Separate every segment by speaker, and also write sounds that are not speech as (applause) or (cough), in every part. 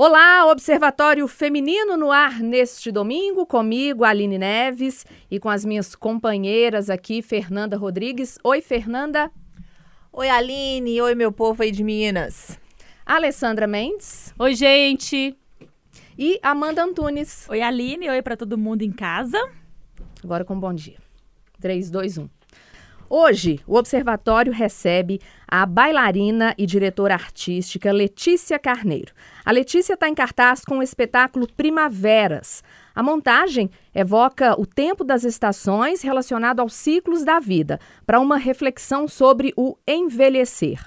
Speaker 1: Olá, Observatório Feminino no ar neste domingo, comigo, Aline Neves, e com as minhas companheiras aqui, Fernanda Rodrigues. Oi, Fernanda.
Speaker 2: Oi, Aline. Oi, meu povo aí de Minas.
Speaker 1: Alessandra Mendes.
Speaker 3: Oi, gente.
Speaker 1: E Amanda Antunes.
Speaker 3: Oi, Aline. Oi para todo mundo em casa.
Speaker 1: Agora com um bom dia. 3, 2, 1. Hoje, o Observatório recebe a bailarina e diretora artística Letícia Carneiro. A Letícia está em cartaz com o espetáculo Primaveras. A montagem evoca o tempo das estações relacionado aos ciclos da vida, para uma reflexão sobre o envelhecer.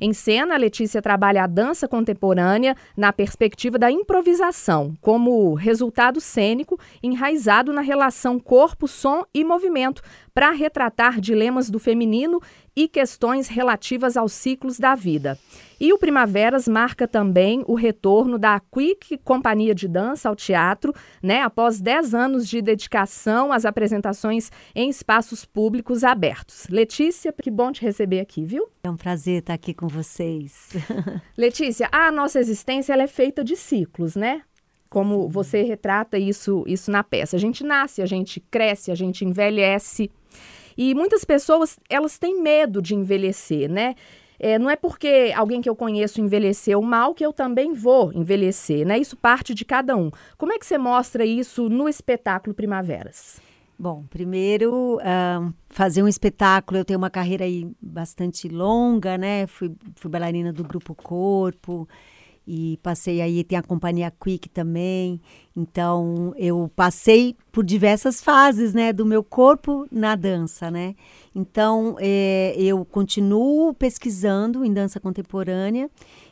Speaker 1: Em cena, Letícia trabalha a dança contemporânea na perspectiva da improvisação, como resultado cênico enraizado na relação corpo, som e movimento, para retratar dilemas do feminino e questões relativas aos ciclos da vida. E o Primaveras marca também o retorno da Quick Companhia de Dança ao teatro, né, após 10 anos de dedicação às apresentações em espaços públicos abertos. Letícia, que bom te receber aqui, viu?
Speaker 4: É um prazer estar aqui com vocês. (laughs)
Speaker 1: Letícia, a nossa existência ela é feita de ciclos, né? Como você retrata isso, isso na peça. A gente nasce, a gente cresce, a gente envelhece. E muitas pessoas, elas têm medo de envelhecer, né? É, não é porque alguém que eu conheço envelheceu mal que eu também vou envelhecer, né? Isso parte de cada um. Como é que você mostra isso no espetáculo Primaveras?
Speaker 4: Bom, primeiro, uh, fazer um espetáculo, eu tenho uma carreira aí bastante longa, né? Fui, fui bailarina do Grupo Corpo, e passei aí, tem a companhia Quick também. Então, eu passei por diversas fases, né, do meu corpo na dança, né? Então, é, eu continuo pesquisando em dança contemporânea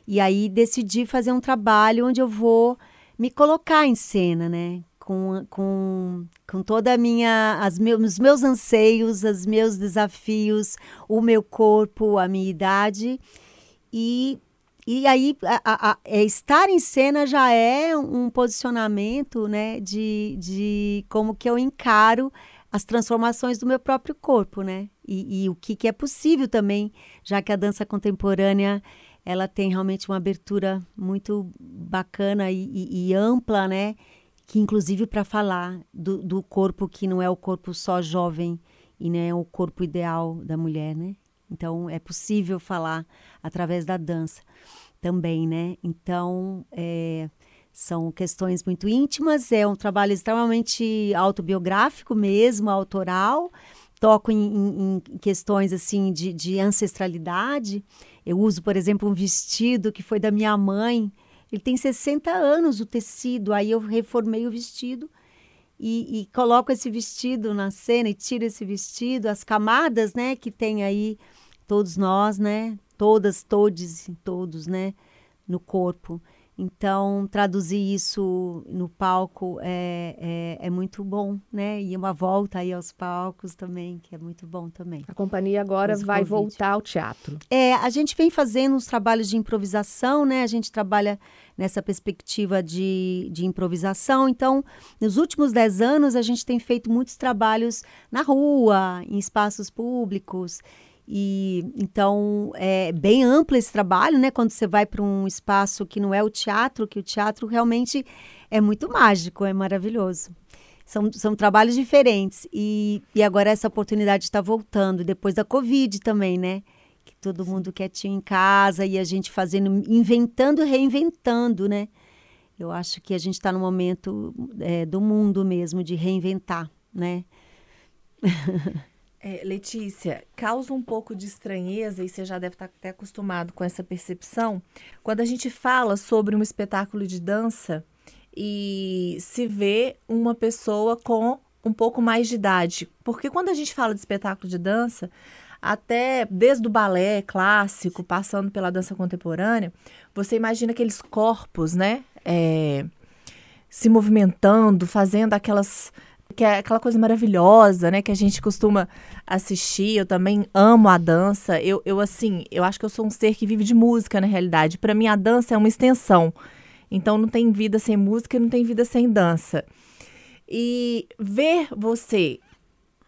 Speaker 4: e aí decidi fazer um trabalho onde eu vou me colocar em cena, né? Com, com, com toda a minha, as meus, os meus anseios, os meus desafios, o meu corpo, a minha idade e e aí, a, a, é, estar em cena já é um posicionamento, né, de, de como que eu encaro as transformações do meu próprio corpo, né? E, e o que, que é possível também, já que a dança contemporânea ela tem realmente uma abertura muito bacana e, e, e ampla, né? Que inclusive para falar do, do corpo que não é o corpo só jovem e não é o corpo ideal da mulher, né? Então, é possível falar através da dança também, né? Então, é, são questões muito íntimas, é um trabalho extremamente autobiográfico mesmo, autoral. Toco em, em, em questões assim de, de ancestralidade. Eu uso, por exemplo, um vestido que foi da minha mãe. Ele tem 60 anos, o tecido. Aí eu reformei o vestido e, e, coloco esse vestido na cena e tiro esse vestido, as camadas, né, que tem aí todos nós, né? Todas, todes, todos, né? No corpo. Então, traduzir isso no palco é, é, é, muito bom, né? E uma volta aí aos palcos também, que é muito bom também.
Speaker 1: A companhia agora vai convite. voltar ao teatro.
Speaker 4: É, a gente vem fazendo uns trabalhos de improvisação, né? A gente trabalha nessa perspectiva de, de improvisação. Então, nos últimos dez anos, a gente tem feito muitos trabalhos na rua, em espaços públicos. E então é bem amplo esse trabalho, né? Quando você vai para um espaço que não é o teatro, que o teatro realmente é muito mágico, é maravilhoso. São, são trabalhos diferentes. E, e agora essa oportunidade está voltando, depois da Covid também, né? Que todo mundo quietinho em casa e a gente fazendo, inventando reinventando, né? Eu acho que a gente está no momento é, do mundo mesmo de reinventar, né? (laughs)
Speaker 2: É, Letícia, causa um pouco de estranheza, e você já deve estar até acostumado com essa percepção, quando a gente fala sobre um espetáculo de dança e se vê uma pessoa com um pouco mais de idade. Porque quando a gente fala de espetáculo de dança, até desde o balé clássico, passando pela dança contemporânea, você imagina aqueles corpos, né? É, se movimentando, fazendo aquelas que é aquela coisa maravilhosa, né? Que a gente costuma assistir. Eu também amo a dança. Eu, eu assim, eu acho que eu sou um ser que vive de música, na realidade. Para mim, a dança é uma extensão. Então, não tem vida sem música não tem vida sem dança. E ver você,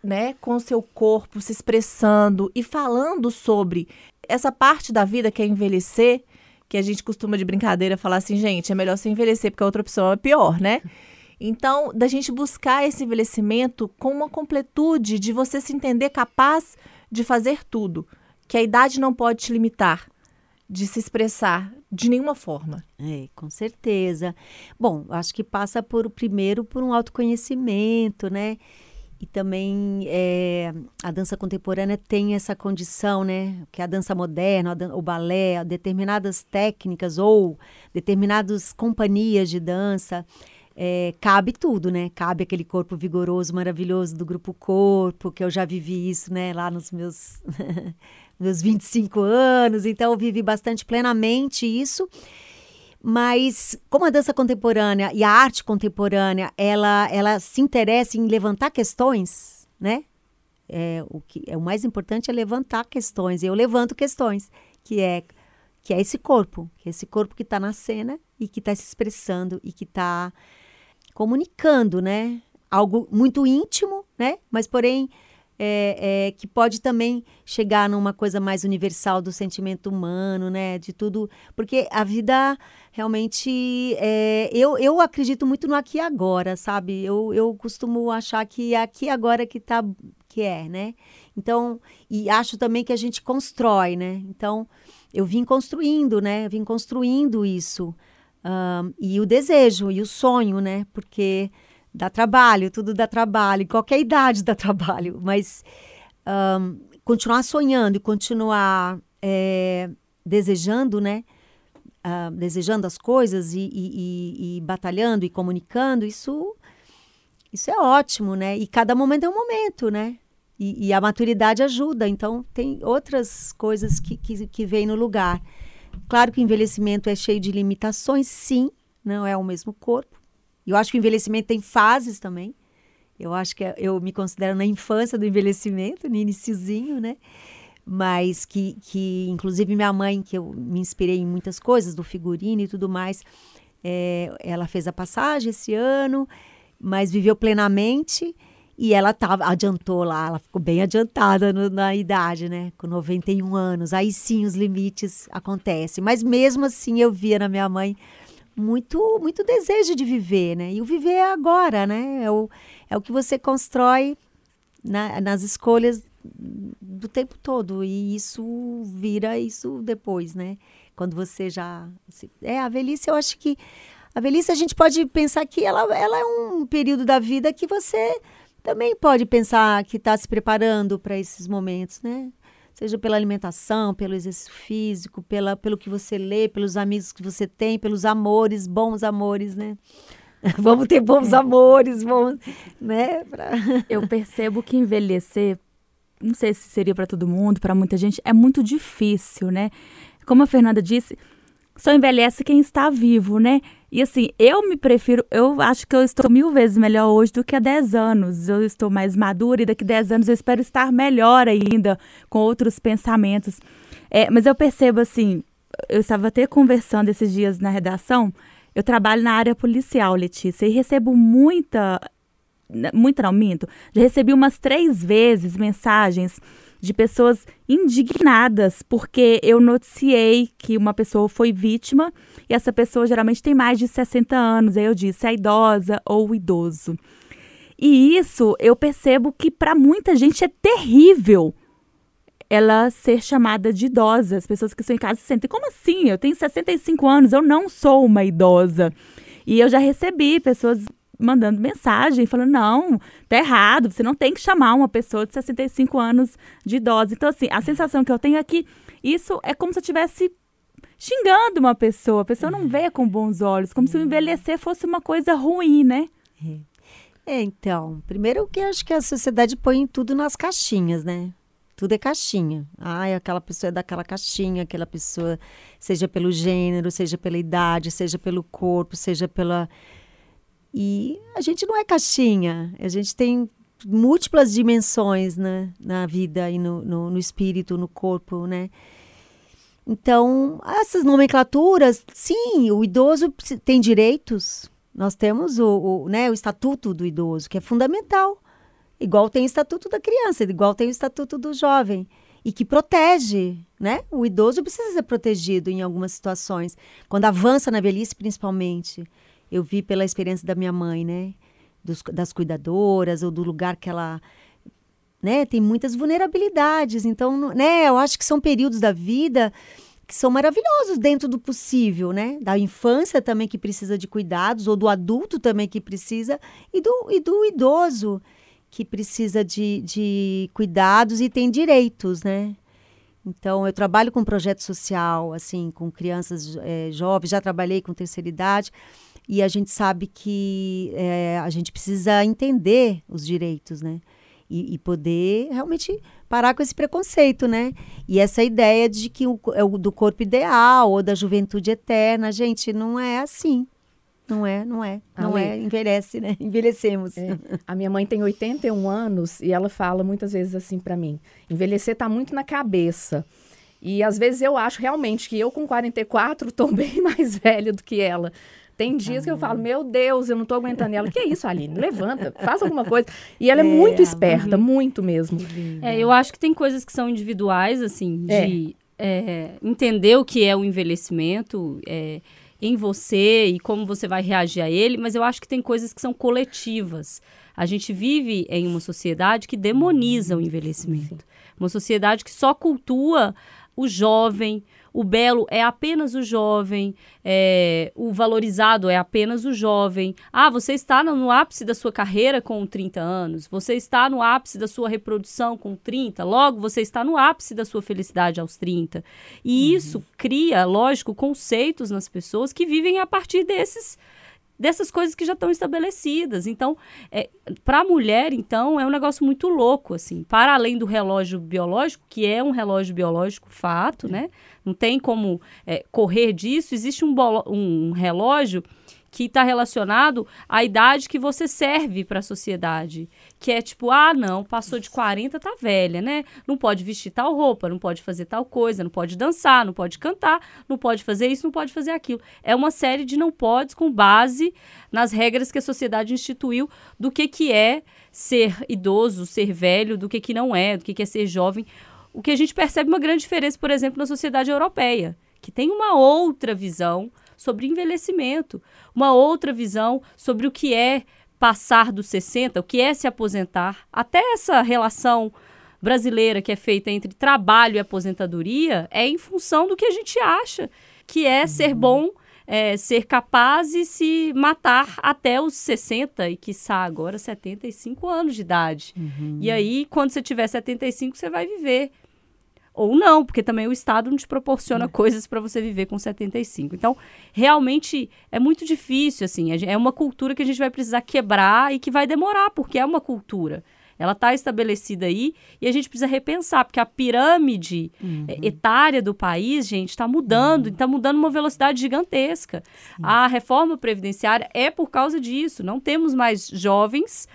Speaker 2: né, com o seu corpo se expressando e falando sobre essa parte da vida que é envelhecer, que a gente costuma de brincadeira falar assim, gente, é melhor você envelhecer porque a outra opção é pior, né? Então, da gente buscar esse envelhecimento com uma completude de você se entender capaz de fazer tudo, que a idade não pode te limitar de se expressar de nenhuma forma.
Speaker 4: É, com certeza. Bom, acho que passa por primeiro por um autoconhecimento, né? E também é, a dança contemporânea tem essa condição, né? Que a dança moderna, o balé, determinadas técnicas ou determinadas companhias de dança, é, cabe tudo, né? Cabe aquele corpo vigoroso, maravilhoso do grupo Corpo, que eu já vivi isso, né? Lá nos meus (laughs) meus 25 anos, então eu vivi bastante plenamente isso. Mas como a dança contemporânea e a arte contemporânea, ela, ela se interessa em levantar questões, né? É, o que é o mais importante é levantar questões. Eu levanto questões, que é que é esse corpo, que é esse corpo que está na cena e que está se expressando e que está comunicando, né? Algo muito íntimo, né? Mas porém é, é, que pode também chegar numa coisa mais universal do sentimento humano, né? De tudo. Porque a vida realmente. É, eu, eu acredito muito no aqui e agora, sabe? Eu, eu costumo achar que é aqui e agora que tá. que é, né? Então, e acho também que a gente constrói, né? Então, eu vim construindo, né? Vim construindo isso. E o desejo e o sonho, né? Porque dá trabalho, tudo dá trabalho, qualquer idade dá (laughs) trabalho, mas continuar sonhando e continuar é, desejando, né? Uh, desejando as coisas e, e, e, e, batalhando e comunicando, isso, isso é ótimo, né? E cada momento é um momento, né? E, a maturidade ajuda, então tem outras coisas que, que, que vêm no lugar. Claro que o envelhecimento é cheio de limitações, sim, não é o mesmo corpo, eu acho que o envelhecimento tem fases também. Eu acho que eu me considero na infância do envelhecimento, no iniciozinho, né? Mas que, que, inclusive, minha mãe, que eu me inspirei em muitas coisas, do figurino e tudo mais, é, ela fez a passagem esse ano, mas viveu plenamente e ela tava, adiantou lá, ela ficou bem adiantada no, na idade, né? Com 91 anos. Aí sim os limites acontecem. Mas mesmo assim eu via na minha mãe muito muito desejo de viver, né? E o viver é agora, né? É o, é o que você constrói na, nas escolhas do tempo todo e isso vira isso depois, né? Quando você já é a velhice, eu acho que a velhice a gente pode pensar que ela, ela é um período da vida que você também pode pensar que está se preparando para esses momentos, né? seja pela alimentação, pelo exercício físico, pela, pelo que você lê, pelos amigos que você tem, pelos amores, bons amores, né? (laughs) Vamos ter bons (laughs) amores, bons, né? Pra... (laughs)
Speaker 3: Eu percebo que envelhecer, não sei se seria para todo mundo, para muita gente, é muito difícil, né? Como a Fernanda disse, só envelhece quem está vivo, né? E assim, eu me prefiro, eu acho que eu estou mil vezes melhor hoje do que há 10 anos. Eu estou mais madura e daqui a 10 anos eu espero estar melhor ainda, com outros pensamentos. É, mas eu percebo assim, eu estava até conversando esses dias na redação, eu trabalho na área policial, Letícia, e recebo muita, muito não minto, já recebi umas três vezes mensagens de pessoas indignadas porque eu noticiei que uma pessoa foi vítima e essa pessoa geralmente tem mais de 60 anos. Aí eu disse a idosa ou o idoso. E isso eu percebo que para muita gente é terrível ela ser chamada de idosa. As pessoas que estão em casa se sentem, como assim? Eu tenho 65 anos, eu não sou uma idosa. E eu já recebi pessoas mandando mensagem, falando: não, tá errado, você não tem que chamar uma pessoa de 65 anos de idosa. Então, assim, a sensação que eu tenho é que isso é como se eu estivesse xingando uma pessoa. A pessoa não vê com bons olhos, como se o envelhecer fosse uma coisa ruim, né?
Speaker 4: É. é, então, primeiro que acho que a sociedade põe tudo nas caixinhas, né? Tudo é caixinha. Ai, aquela pessoa é daquela caixinha, aquela pessoa, seja pelo gênero, seja pela idade, seja pelo corpo, seja pela e a gente não é caixinha, a gente tem múltiplas dimensões né, na vida e no, no, no espírito, no corpo, né? Então, essas nomenclaturas, sim, o idoso tem direitos. Nós temos o, o, né, o estatuto do idoso, que é fundamental. Igual tem o estatuto da criança, igual tem o estatuto do jovem. e que protege, né? O idoso precisa ser protegido em algumas situações, quando avança na velhice, principalmente. Eu vi pela experiência da minha mãe, né? Dos, das cuidadoras ou do lugar que ela né, tem muitas vulnerabilidades. Então, né, eu acho que são períodos da vida que são maravilhosos dentro do possível, né? Da infância também que precisa de cuidados, ou do adulto também que precisa, e do, e do idoso que precisa de, de cuidados e tem direitos, né? Então, eu trabalho com projeto social, assim, com crianças é, jovens, já trabalhei com terceira idade, e a gente sabe que é, a gente precisa entender os direitos, né? E, e, poder realmente parar com esse preconceito, né? E essa ideia de que o, é o do corpo ideal ou da juventude eterna, gente, não é assim. Não é, não é. Não Ale, é, envelhece, né? (laughs) Envelhecemos. É.
Speaker 1: A minha mãe tem 81 anos e ela fala muitas vezes assim para mim: envelhecer tá muito na cabeça. E às vezes eu acho realmente que eu com 44 tô (laughs) bem mais velha do que ela. Tem dias que eu falo, meu Deus, eu não tô aguentando. E ela, que isso, Aline? Levanta, faz alguma coisa. E ela é, é muito esperta, uhum. muito mesmo.
Speaker 5: É, eu acho que tem coisas que são individuais, assim, de é. É, entender o que é o envelhecimento é, em você e como você vai reagir a ele, mas eu acho que tem coisas que são coletivas. A gente vive em uma sociedade que demoniza o envelhecimento. Uma sociedade que só cultua o jovem, o belo é apenas o jovem, é, o valorizado é apenas o jovem. Ah, você está no, no, ápice da sua carreira com 30 anos, você está no ápice da sua reprodução com 30, logo você está no ápice da sua felicidade aos 30. E uhum. isso cria, lógico, conceitos nas pessoas que vivem a partir desses dessas coisas que já estão estabelecidas. Então, é, para a mulher, então, é um negócio muito louco, assim. Para além do relógio biológico, que é um relógio biológico fato, né? Não tem como é, correr disso. Existe um, um relógio que está relacionado à idade que você serve para a sociedade. Que é tipo, ah, não, passou de 40, tá velha, né? Não pode vestir tal roupa, não pode fazer tal coisa, não pode dançar, não pode cantar, não pode fazer isso, não pode fazer aquilo. É uma série de não podes com base nas regras que a sociedade instituiu do que, que é ser idoso, ser velho, do que, que não é, do que, que é ser jovem. O que a gente percebe uma grande diferença, por exemplo, na sociedade europeia, que tem uma outra visão sobre envelhecimento, uma outra visão sobre o que é passar dos 60, o que é se aposentar, até essa relação brasileira que é feita entre trabalho e aposentadoria é em função do que a gente acha que é uhum. ser bom, é, ser capaz e se matar até os 60 e, quiçá, agora 75 anos de idade. Uhum. E aí, quando você tiver 75, você vai viver ou não, porque também o Estado não te proporciona é. coisas para você viver com 75. Então, realmente é muito difícil, assim, é uma cultura que a gente vai precisar quebrar e que vai demorar, porque é uma cultura. Ela está estabelecida aí e a gente precisa repensar, porque a pirâmide uhum. É, etária do país, gente, está mudando, está uhum. mudando uma velocidade gigantesca. Sim. A reforma previdenciária é por causa disso. Não temos mais jovens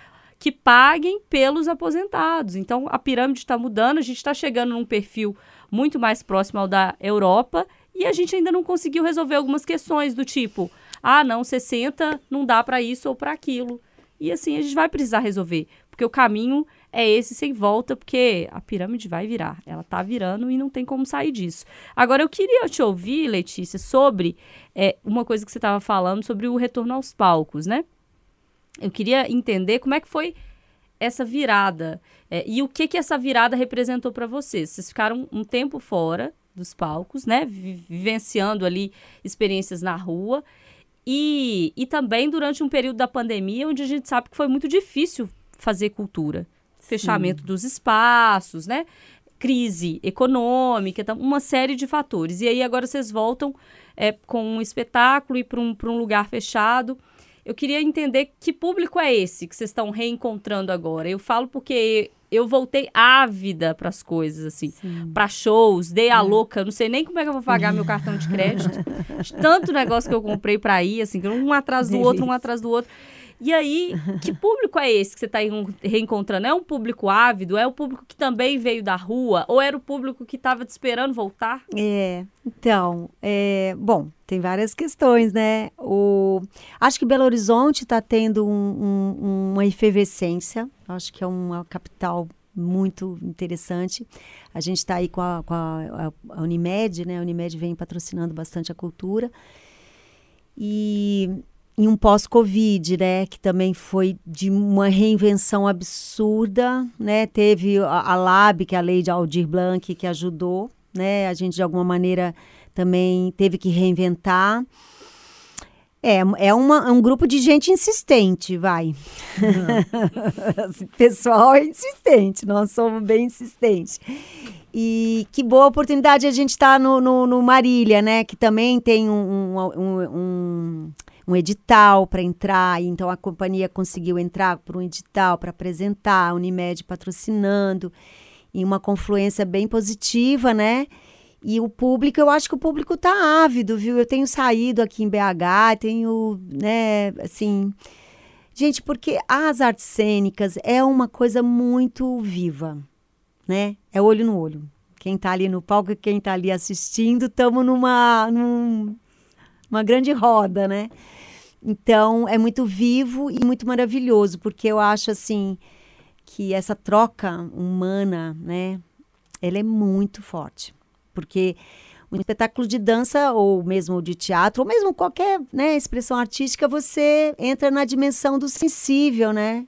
Speaker 5: que paguem pelos aposentados. Então, a pirâmide está mudando, a gente está chegando num perfil muito mais próximo ao da Europa e a gente ainda não conseguiu resolver algumas questões do tipo, ah, não, 60 não dá para isso ou para aquilo. E assim, a gente vai precisar resolver, porque o caminho é esse sem volta, porque a pirâmide vai virar. Ela está virando e não tem como sair disso. Agora, eu queria te ouvir, Letícia, sobre é, uma coisa que você estava falando sobre o retorno aos palcos, né? Eu queria entender como é que foi essa virada é, e o que que essa virada representou para vocês. Vocês ficaram um tempo fora dos palcos, né, vivenciando ali experiências na rua e, e também durante um período da pandemia onde a gente sabe que foi muito difícil fazer cultura, Sim. fechamento dos espaços, né, crise econômica, então, uma série de fatores. E aí agora vocês voltam é, com um espetáculo e para um, um lugar fechado. Eu queria entender que público é esse que vocês estão reencontrando agora. Eu falo porque eu voltei ávida para as coisas, assim, para shows, dei a é. louca, não sei nem como é que eu vou pagar meu cartão de crédito. (laughs) Tanto negócio que eu comprei para ir, assim, um atrás do Delícia. outro, um atrás do outro. E aí, que (laughs) público é esse que você está reencontrando? É um público ávido? É o público que também veio da rua? Ou era o público que estava te esperando voltar?
Speaker 4: É, então, é, bom, tem várias questões, né? O, acho que Belo Horizonte está tendo um, um, uma efervescência. Acho que é uma capital muito interessante. A gente está aí com, a, com a, a, Unimed, né? A Unimed vem patrocinando bastante a cultura. E em um pós-Covid, né? Que também foi de uma reinvenção absurda, né? Teve a, a LAB, que é a lei de Aldir Blanc, que ajudou, né? A gente, de alguma maneira, também teve que reinventar. É, é, uma, é um grupo de gente insistente, vai. Uhum. (laughs) Pessoal é insistente, nós somos bem insistentes. E que boa oportunidade a gente estar tá no, no, no, Marília, né? Que também tem um, um, um, um edital para entrar. Então a companhia conseguiu entrar por um edital para apresentar, a Unimed patrocinando, em uma confluência bem positiva, né? E o público, eu acho que o público tá ávido, viu? Eu tenho saído aqui em BH, tenho, né, assim. Gente, porque as artes cênicas é uma coisa muito viva, né? É olho no olho. Quem tá ali no palco e quem tá ali assistindo, estamos numa, num, uma grande roda, né? Então, é muito vivo e muito maravilhoso, porque eu acho, assim, que essa troca humana, né? Ela é muito forte porque um espetáculo de dança ou mesmo de teatro ou mesmo qualquer né, expressão artística você entra na dimensão do sensível, né?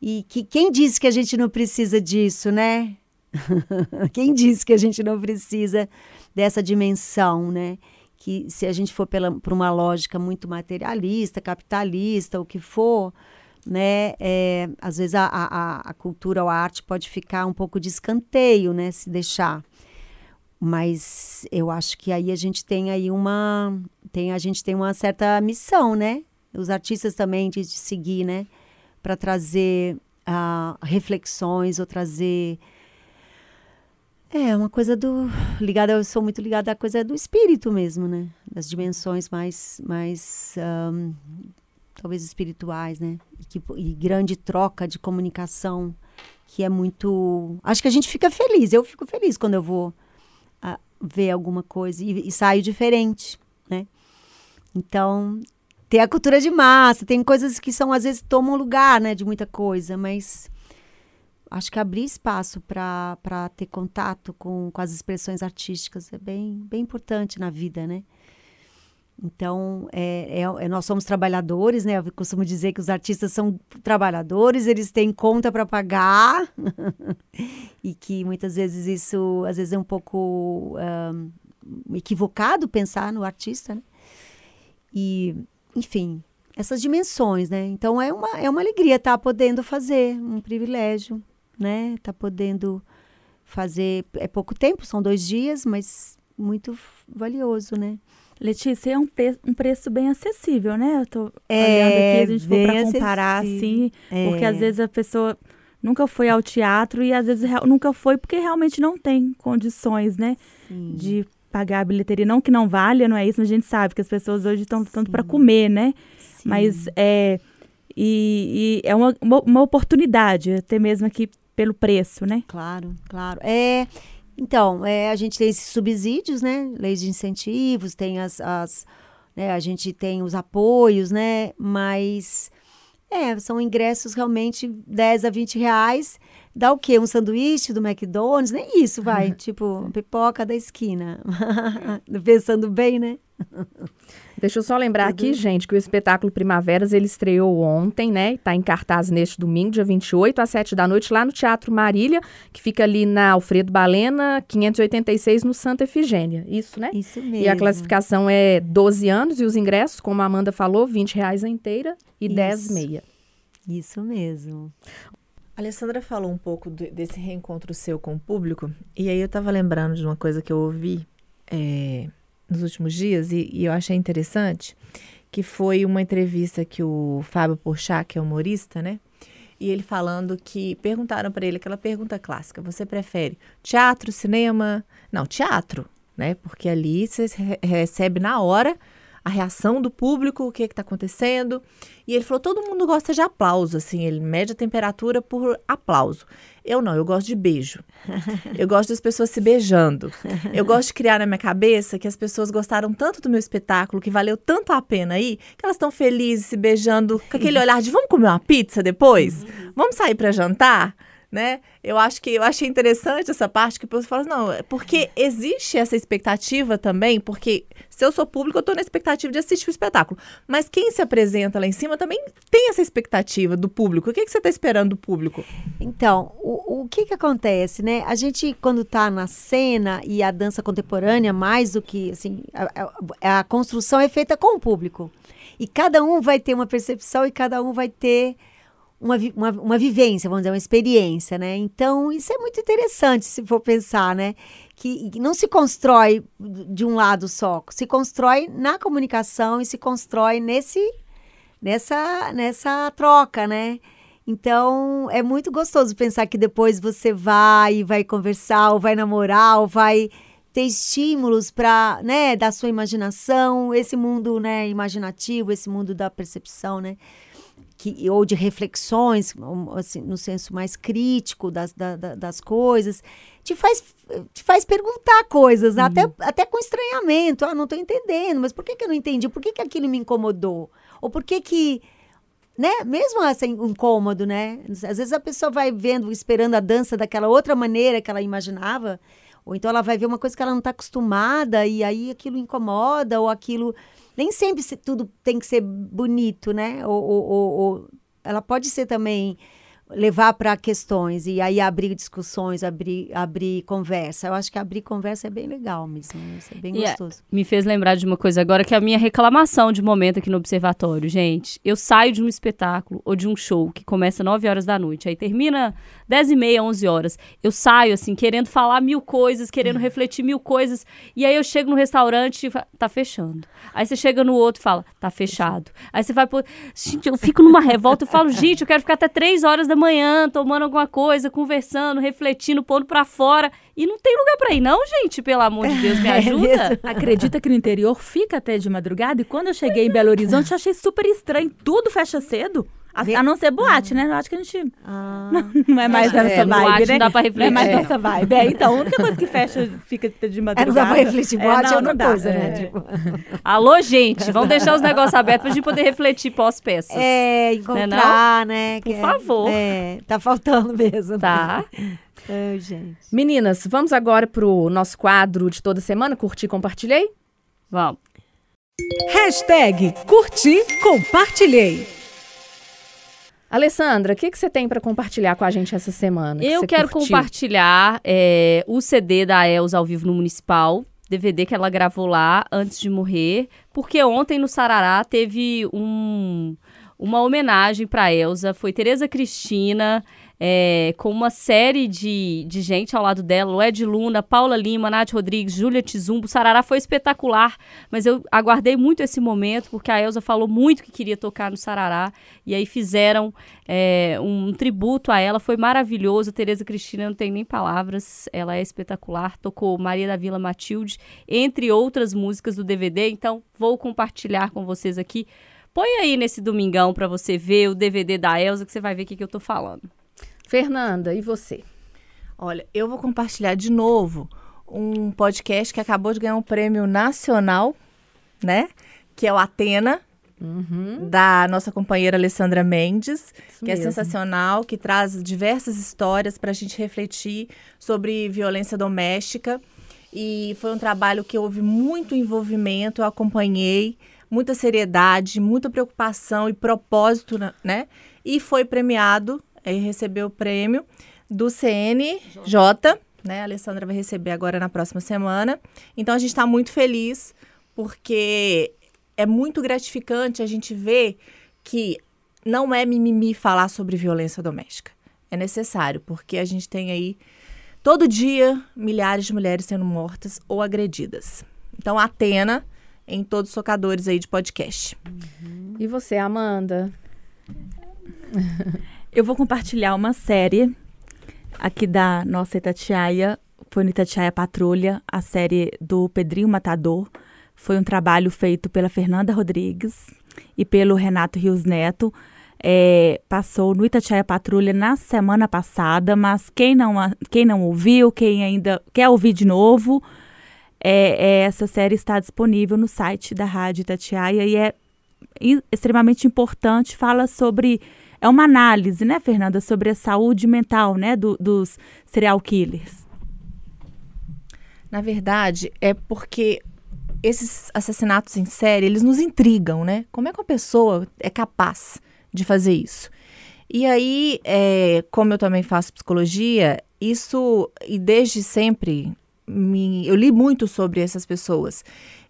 Speaker 4: E que quem disse que a gente não precisa disso, né? (laughs) quem disse que a gente não precisa dessa dimensão, né? Que se a gente for pela, por uma lógica muito materialista, capitalista, o que for, né? É, às vezes a, a, a cultura ou a arte pode ficar um pouco de escanteio, né? Se deixar. Mas eu acho que aí a gente tem aí uma tem a gente tem uma certa missão, né? Os artistas também de, de seguir, né? Para trazer uh, reflexões ou trazer é uma coisa do ligada eu sou muito ligada à coisa do espírito mesmo, né? Das dimensões mais mais um, talvez espirituais, né? E, que, e grande troca de comunicação que é muito acho que a gente fica feliz. Eu fico feliz quando eu vou ver alguma coisa e, e saio diferente, né? Então, tem a cultura de massa, tem coisas que são às vezes tomam lugar, né, de muita coisa, mas acho que abrir espaço para ter contato com, com as expressões artísticas é bem, bem importante na vida, né? Então, é, é, é, nós somos trabalhadores, né? Eu costumo dizer que os artistas são trabalhadores, eles têm conta para pagar (laughs) e que muitas vezes isso, às vezes é um pouco um, equivocado pensar no artista, né? E, enfim, essas dimensões, né? Então, é uma, é uma alegria estar tá podendo fazer, um privilégio, né? Tá podendo fazer, é pouco tempo, são dois dias, mas muito valioso, né?
Speaker 3: Letícia, é um, um preço bem acessível, né? Eu tô é, olhando aqui, a gente for para comparar, assim, é. porque às vezes a pessoa nunca foi ao teatro e às vezes nunca foi porque realmente não tem condições, né? Sim. De pagar a bilheteria. Não que não valha, não é isso, mas a gente sabe que as pessoas hoje estão tanto para comer, né? Sim. Mas é. E, e é uma, uma, uma oportunidade, até mesmo aqui pelo preço, né?
Speaker 4: Claro, claro. É. Então, é, a gente tem esses subsídios, né? Leis de incentivos, tem as, as né? a gente tem os apoios, né? Mas é, são ingressos realmente 10 a 20 reais. Dá o quê? Um sanduíche do McDonald's? Nem isso, vai. (laughs) tipo, pipoca da esquina. (laughs) Pensando bem, né? (laughs)
Speaker 1: Deixa eu só lembrar aqui, gente, que o espetáculo Primaveras ele estreou ontem, né? Está em cartaz neste domingo, dia 28, às 7 da noite, lá no Teatro Marília, que fica ali na Alfredo Balena, 586, no Santa Efigênia. Isso, né?
Speaker 4: Isso mesmo.
Speaker 1: E a classificação é 12 anos e os ingressos, como a Amanda falou, 20 reais a inteira e Isso. 10 meia.
Speaker 4: Isso mesmo.
Speaker 2: A Alessandra falou um pouco do, desse reencontro seu com o público, e aí eu estava lembrando de uma coisa que eu ouvi. É nos últimos dias e, e, eu achei interessante, que foi uma entrevista que o Fábio Porchat, que é humorista, né? E ele falando que perguntaram para ele aquela pergunta clássica: você prefere teatro, cinema? Não, teatro, né? Porque ali você recebe na hora a reação do público, o que está acontecendo. E ele falou: todo mundo gosta de aplauso, assim, ele mede a temperatura por aplauso. Eu não, eu gosto de beijo. Eu gosto das pessoas se beijando. Eu gosto de criar na minha cabeça que as pessoas gostaram tanto do meu espetáculo, que valeu tanto a pena aí, que elas estão felizes, se beijando, com aquele olhar de vamos comer uma pizza depois? Vamos sair para jantar? Né? Eu acho que eu achei interessante essa parte que você fala, não, é porque existe essa expectativa também, porque se eu sou público, eu estou na expectativa de assistir o espetáculo. Mas quem se apresenta lá em cima também tem essa expectativa do público. O que, que você está esperando do público?
Speaker 4: Então, o, o que que acontece, né? A gente, quando está na cena e a dança contemporânea, mais do que, assim, a, a, a construção é feita com o público. E cada um vai ter uma percepção e cada um vai ter uma, uma, uma vivência, vamos dizer, uma experiência, né? Então, isso é muito interessante se for pensar, né? Que não se constrói de um lado só, se constrói na comunicação e se constrói nesse, nessa, nessa troca, né? Então, é muito gostoso pensar que depois você vai, vai conversar, ou vai namorar, ou vai ter estímulos para, né, da sua imaginação, esse mundo, né, imaginativo, esse mundo da percepção, né? Que, ou de reflexões, assim, no senso mais crítico das, da, das coisas, te faz, te faz perguntar coisas, uhum. até, até com estranhamento. Ah, não estou entendendo, mas por que, que eu não entendi? Por que, que aquilo me incomodou? Ou por que que né? Mesmo assim, incômodo, né? Às vezes a pessoa vai vendo, esperando a dança daquela outra maneira que ela imaginava, ou então ela vai ver uma coisa que ela não está acostumada e aí aquilo incomoda, ou aquilo nem sempre tudo tem que ser bonito, né? Ou, ou, ou ela pode ser também levar para questões e aí abrir discussões, abrir, abrir conversa. Eu acho que abrir conversa é bem legal mesmo, né? isso é bem yeah. gostoso.
Speaker 5: Me fez lembrar de uma coisa agora que é a minha reclamação de momento aqui no observatório, gente. Eu saio de um espetáculo ou de um show que começa 9 horas da noite, aí termina 10 e meia, 11 horas. Eu saio assim querendo falar mil coisas, querendo uhum. refletir mil coisas, e aí eu chego no restaurante e tá fechando. Aí você chega no outro e fala, tá fechado. Aí você vai pôr, gente, eu fico numa revolta, eu falo, gente, eu quero ficar até 3 horas da manhã tomando alguma coisa, conversando, refletindo, pondo para fora. E não tem lugar para ir, não, gente? Pelo amor de Deus, me (laughs) é ajuda. É
Speaker 3: Acredita que no interior fica até de madrugada? E quando eu cheguei em Belo Horizonte, eu achei super estranho. Tudo fecha cedo. A, a não ser boate, né? Eu acho que a gente. Ah. Não, não, é mais é, vibe, boate, né? Não
Speaker 5: dá pra refletir.
Speaker 3: Não é mais nessa vibe. É, então, a única coisa que fecha fica de madrugada. É, não dá
Speaker 4: pra refletir. Boate é, não, é outra coisa, né? Tipo... (laughs)
Speaker 5: Alô, gente, vamos deixar os negócios abertos pra gente poder refletir pós-peças.
Speaker 4: É, encontrar, né?
Speaker 5: Por favor.
Speaker 4: É, tá faltando mesmo.
Speaker 5: Tá. (laughs)
Speaker 4: Ai, gente.
Speaker 1: Meninas, vamos agora pro nosso quadro de toda semana, curti, compartilhei?
Speaker 5: Vamos.
Speaker 6: Hashtag curti, compartilhei.
Speaker 1: Alessandra, o que, que você tem para compartilhar com a gente essa semana?
Speaker 5: Que
Speaker 1: Eu
Speaker 5: quero
Speaker 1: curtiu?
Speaker 5: compartilhar é, o CD da Elza ao vivo no Municipal, DVD que ela gravou lá antes de morrer, porque ontem no Sarará teve um, uma homenagem para Elza. Foi Tereza Cristina, é, com uma série de, de gente ao lado dela, o Ed Luna, Paula Lima, Nath Rodrigues, Júlia Tizumbo. Sarará foi espetacular, mas eu aguardei muito esse momento, porque a Elza falou muito que queria tocar no Sarará, e aí fizeram é, um tributo a ela, foi maravilhoso. Tereza Cristina não tem nem palavras, ela é espetacular, tocou Maria da Vila Matilde, entre outras músicas do DVD, então vou compartilhar com vocês aqui. Põe aí nesse domingão para você ver o DVD da Elza, que você vai ver o que, que eu tô falando.
Speaker 1: Fernanda, e você?
Speaker 2: Olha, eu vou compartilhar de novo um podcast que acabou de ganhar um prêmio nacional, né? Que é o Atena, uhum. da nossa companheira Alessandra Mendes, Isso que é mesmo. é sensacional, que traz diversas histórias para a gente refletir sobre violência doméstica. E foi um trabalho que houve muito envolvimento, eu acompanhei, muita seriedade, muita preocupação e propósito, né? E foi premiado Aí recebeu o prêmio do CNJ, né? A Alessandra vai receber agora na próxima semana. Então a gente está muito feliz porque é muito gratificante a gente ver que não é mimimi falar sobre violência doméstica. É necessário, porque a gente tem aí todo dia milhares de mulheres sendo mortas ou agredidas. Então, Atena em todos os socadores aí de podcast.
Speaker 1: Uhum. E você, Amanda? (laughs)
Speaker 3: Eu vou compartilhar uma série aqui da nossa Itatiaia, foi no Itatiaia Patrulha, a série do Pedrinho Matador. Foi um trabalho feito pela Fernanda Rodrigues e pelo Renato Rios Neto. É, passou no Itatiaia Patrulha na semana passada, mas quem não, quem não ouviu, quem ainda quer ouvir de novo, é, é, essa série está disponível no site da Rádio Itatiaia e é extremamente importante, fala sobre é uma análise, né, Fernanda, sobre a saúde mental, né, do, dos serial killers.
Speaker 2: Na verdade, é porque esses assassinatos em série, eles nos intrigam, né? Como é que uma pessoa é capaz de fazer isso? E aí, é, como eu também faço psicologia, isso, e desde sempre, me, eu li muito sobre essas pessoas.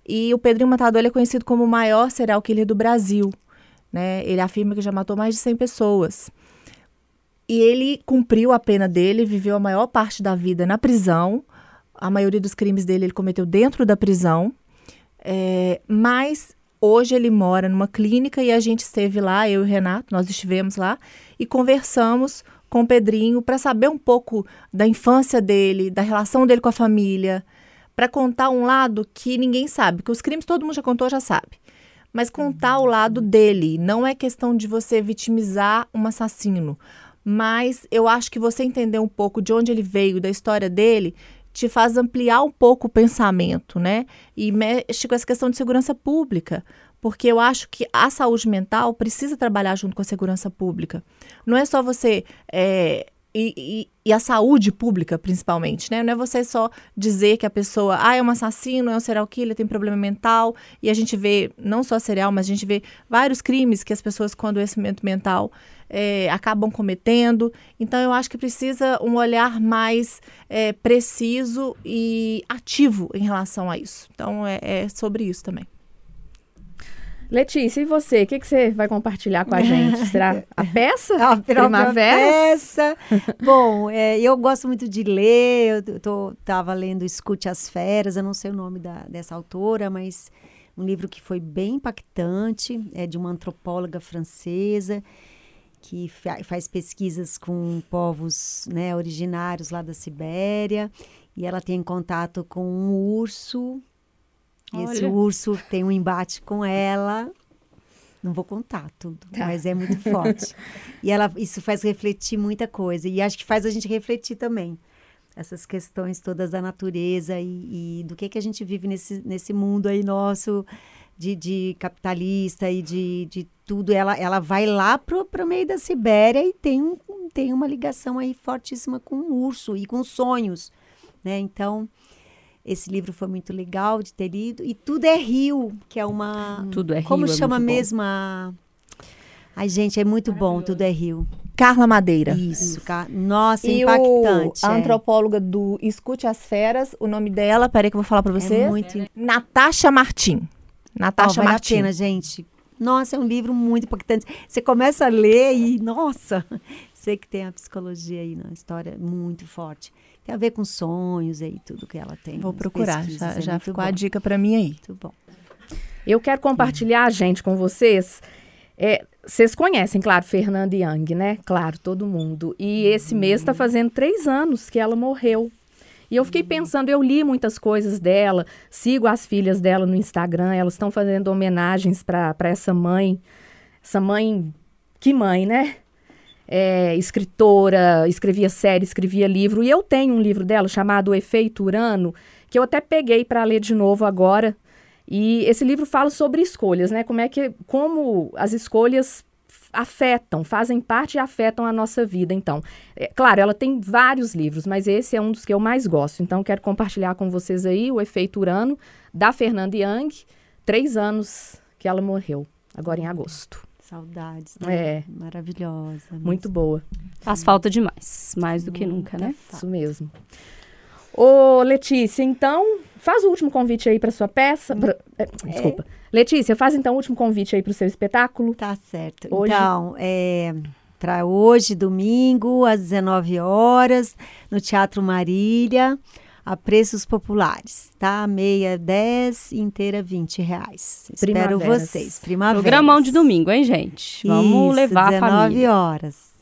Speaker 2: E o Pedrinho Matador é conhecido como o maior serial killer do Brasil. Né? Ele afirma que já matou mais de 100 pessoas. E ele cumpriu a pena dele, viveu a maior parte da vida na prisão. A maioria dos crimes dele ele cometeu dentro da prisão. É, mas hoje ele mora numa clínica e a gente esteve lá, eu e o Renato, nós estivemos lá e conversamos com o Pedrinho para saber um pouco da infância dele, da relação dele com a família, para contar um lado que ninguém sabe, que os crimes todo mundo já contou, já sabe. Mas contar o lado dele, não é questão de você vitimizar um assassino, mas eu acho que você entender um pouco de onde ele veio, da história dele, te faz ampliar um pouco o pensamento, né? E mexe com essa questão de segurança pública, porque eu acho que a saúde mental precisa trabalhar junto com a segurança pública. Não é só você. É, e, e, a saúde pública, principalmente, né? Não é você só dizer que a pessoa ah, é um assassino, é um serial killer, tem problema mental. E a gente vê, não só serial, mas a gente vê vários crimes que as pessoas com adoecimento mental é, acabam cometendo. Então, eu acho que precisa um olhar mais é, preciso e ativo em relação a isso. Então, é, é sobre isso também.
Speaker 1: Letícia, e você? O que, que você vai compartilhar com a gente? Será a (laughs) peça?
Speaker 4: A primavera? peça. Bom, é, eu gosto muito de ler. Eu tô, tava lendo Escute as Feras. Eu não sei o nome da, dessa autora, mas um livro que foi bem impactante. É de uma antropóloga francesa que fa faz pesquisas com povos né, originários lá da Sibéria. E ela tem contato com um urso e esse urso tem um embate com ela. Não vou contar tudo, tá. mas é muito forte. (laughs) e ela, isso faz refletir muita coisa. E acho que faz a gente refletir também. Essas questões todas da natureza e, e do que, que a gente vive nesse, nesse mundo aí nosso de, de capitalista e de, de tudo. Ela, ela vai lá pro, pro meio da Sibéria e tem, um, tem uma ligação aí fortíssima com o urso e com sonhos. Né? Então, esse livro foi muito legal de ter lido. E Tudo é Rio, que é uma.
Speaker 1: Tudo é Rio.
Speaker 4: Como
Speaker 1: é
Speaker 4: chama mesmo a. Ai, gente, é muito bom, Tudo é Rio.
Speaker 2: Carla Madeira.
Speaker 4: Isso, Car... nossa, e impactante.
Speaker 2: O, a é. antropóloga do Escute as Feras, o nome dela, peraí que eu vou falar para você. É muito... Natasha Martim. Natasha oh, vale Martim.
Speaker 4: a pena, gente. Nossa, é um livro muito impactante. Você começa a ler e, nossa, (laughs) sei que tem a psicologia aí na história muito forte. Tem a ver com sonhos aí, tudo que ela tem.
Speaker 2: Vou procurar, já, é já ficou bom. a dica para mim aí.
Speaker 4: Muito bom.
Speaker 1: Eu quero compartilhar, gente, com vocês. É, vocês conhecem, claro, Fernanda Young, né? Claro, todo mundo. E esse uhum. mês está fazendo três anos que ela morreu. E eu fiquei uhum. pensando, eu li muitas coisas dela, sigo as filhas dela no Instagram, elas estão fazendo homenagens para essa mãe. Essa mãe, que mãe, né? É, escritora, escrevia série, escrevia livro. E eu tenho um livro dela chamado O Efeito Urano, que eu até peguei para ler de novo agora. E esse livro fala sobre escolhas, né? Como é que como as escolhas afetam, fazem parte e afetam a nossa vida. Então, é, claro, ela tem vários livros, mas esse é um dos que eu mais gosto. Então, quero compartilhar com vocês aí o Efeito Urano da Fernanda Young, três anos que ela morreu, agora em agosto.
Speaker 4: Saudades, né? É. Maravilhosa. Mesmo.
Speaker 1: Muito boa.
Speaker 5: Faz falta demais, mais do que nunca, né?
Speaker 1: Isso mesmo. Ô, Letícia, então, faz o último convite aí para sua peça. Pra, é, desculpa. Letícia, faz então o último convite aí para o seu espetáculo.
Speaker 4: Tá certo. Hoje... Então, é, para hoje, domingo, às 19 horas, no Teatro Marília a preços populares, tá? Meia 10, inteira 20 reais. Espero vocês. Primavera.
Speaker 5: Programão de domingo, hein, gente? Vamos Isso, levar a família.
Speaker 4: 19 horas.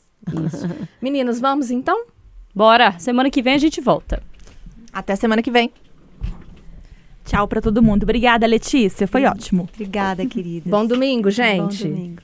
Speaker 1: Isso. (laughs) Meninas, vamos então?
Speaker 5: Bora. Semana que vem a gente volta.
Speaker 2: Até semana que vem.
Speaker 3: Tchau para todo mundo. Obrigada, Letícia. Foi ótimo.
Speaker 4: Obrigada, querida.
Speaker 1: Bom domingo, gente. Bom domingo.